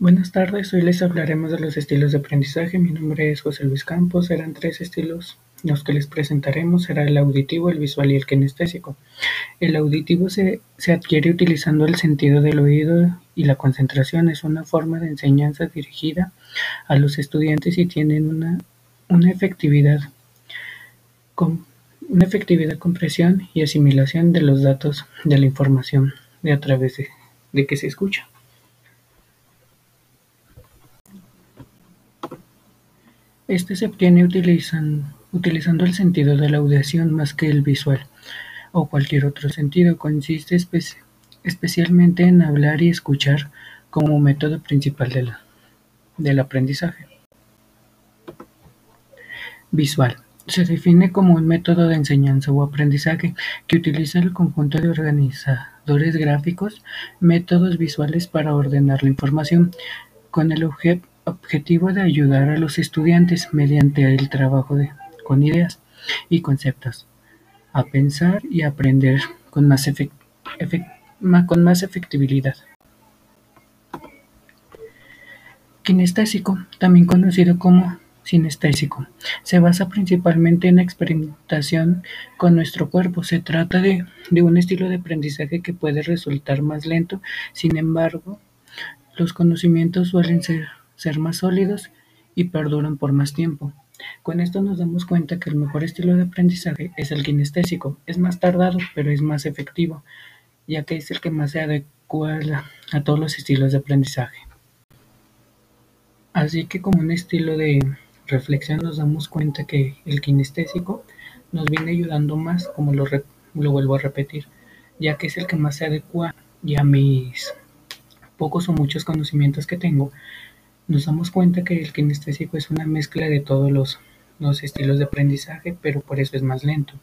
Buenas tardes, hoy les hablaremos de los estilos de aprendizaje. Mi nombre es José Luis Campos. Serán tres estilos los que les presentaremos. Será el auditivo, el visual y el kinestésico. El auditivo se, adquiere utilizando el sentido del oído y la concentración. Es una forma de enseñanza dirigida a los estudiantes y tienen una, una efectividad con una compresión y asimilación de los datos de la información de a través de que se escucha. Este se obtiene utilizando el sentido de la audición más que el visual o cualquier otro sentido. Consiste especialmente en hablar y escuchar como método principal del aprendizaje. Visual. Se define como un método de enseñanza o aprendizaje que utiliza el conjunto de organizadores gráficos, métodos visuales para ordenar la información, con el objeto objetivo de ayudar a los estudiantes mediante el trabajo con ideas y conceptos a pensar y aprender con más, con más efectividad. Kinestésico, también conocido como sinestésico, se basa principalmente en la experimentación con nuestro cuerpo. Se trata de, de un estilo de aprendizaje que puede resultar más lento, sin embargo, los conocimientos suelen ser ser más sólidos y perduran por más tiempo. Con esto nos damos cuenta que el mejor estilo de aprendizaje es el kinestésico. Es más tardado, pero es más efectivo, ya que es el que más se adecua a todos los estilos de aprendizaje. Así que como un estilo de reflexión nos damos cuenta que el kinestésico nos viene ayudando más, como lo, lo vuelvo a repetir, ya que es el que más se adecua y a mis pocos o muchos conocimientos que tengo nos damos cuenta que el kinestésico es una mezcla de todos los, los estilos de aprendizaje, pero por eso es más lento.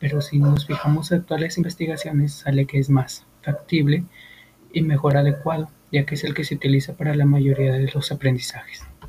Pero si nos fijamos en actuales investigaciones, sale que es más factible y mejor adecuado, ya que es el que se utiliza para la mayoría de los aprendizajes.